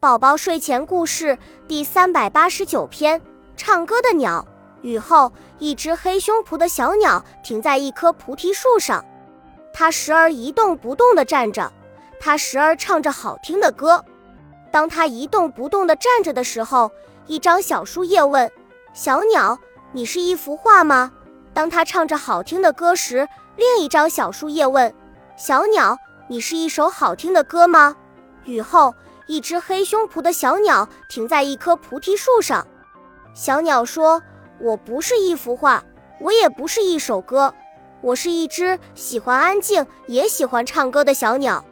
宝宝睡前故事第三百八十九篇：唱歌的鸟。雨后，一只黑胸脯的小鸟停在一棵菩提树上，它时而一动不动地站着，它时而唱着好听的歌。当它一动不动地站着的时候，一张小树叶问：“小鸟，你是一幅画吗？”当它唱着好听的歌时，另一张小树叶问：“小鸟，你是一首好听的歌吗？”雨后。一只黑胸脯的小鸟停在一棵菩提树上。小鸟说：“我不是一幅画，我也不是一首歌，我是一只喜欢安静也喜欢唱歌的小鸟。”